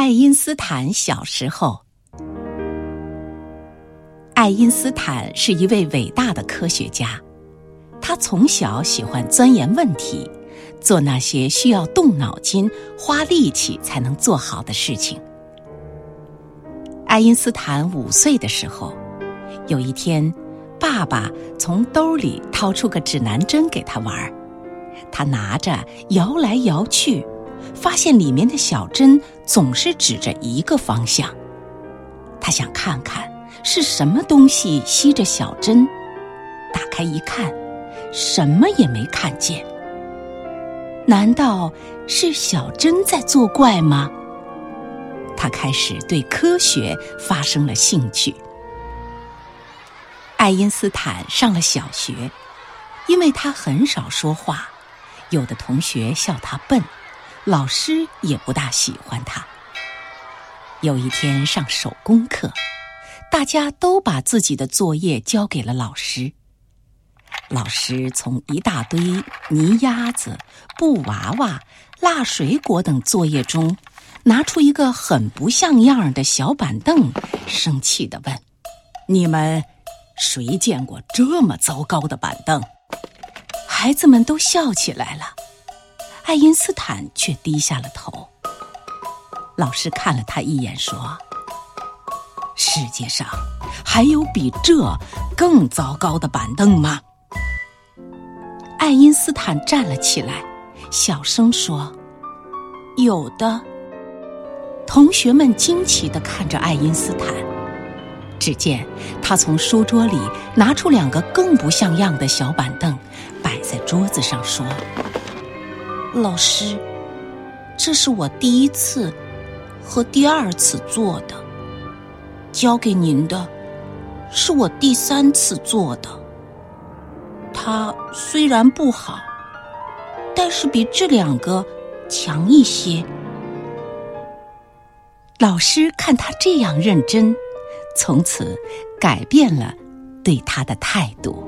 爱因斯坦小时候，爱因斯坦是一位伟大的科学家。他从小喜欢钻研问题，做那些需要动脑筋、花力气才能做好的事情。爱因斯坦五岁的时候，有一天，爸爸从兜里掏出个指南针给他玩，他拿着摇来摇去。发现里面的小针总是指着一个方向，他想看看是什么东西吸着小针。打开一看，什么也没看见。难道是小针在作怪吗？他开始对科学发生了兴趣。爱因斯坦上了小学，因为他很少说话，有的同学笑他笨。老师也不大喜欢他。有一天上手工课，大家都把自己的作业交给了老师。老师从一大堆泥鸭子、布娃娃、蜡水果等作业中，拿出一个很不像样的小板凳，生气地问：“你们谁见过这么糟糕的板凳？”孩子们都笑起来了。爱因斯坦却低下了头。老师看了他一眼，说：“世界上还有比这更糟糕的板凳吗？”爱因斯坦站了起来，小声说：“有的。”同学们惊奇地看着爱因斯坦。只见他从书桌里拿出两个更不像样的小板凳，摆在桌子上，说。老师，这是我第一次和第二次做的。交给您的，是我第三次做的。它虽然不好，但是比这两个强一些。老师看他这样认真，从此改变了对他的态度。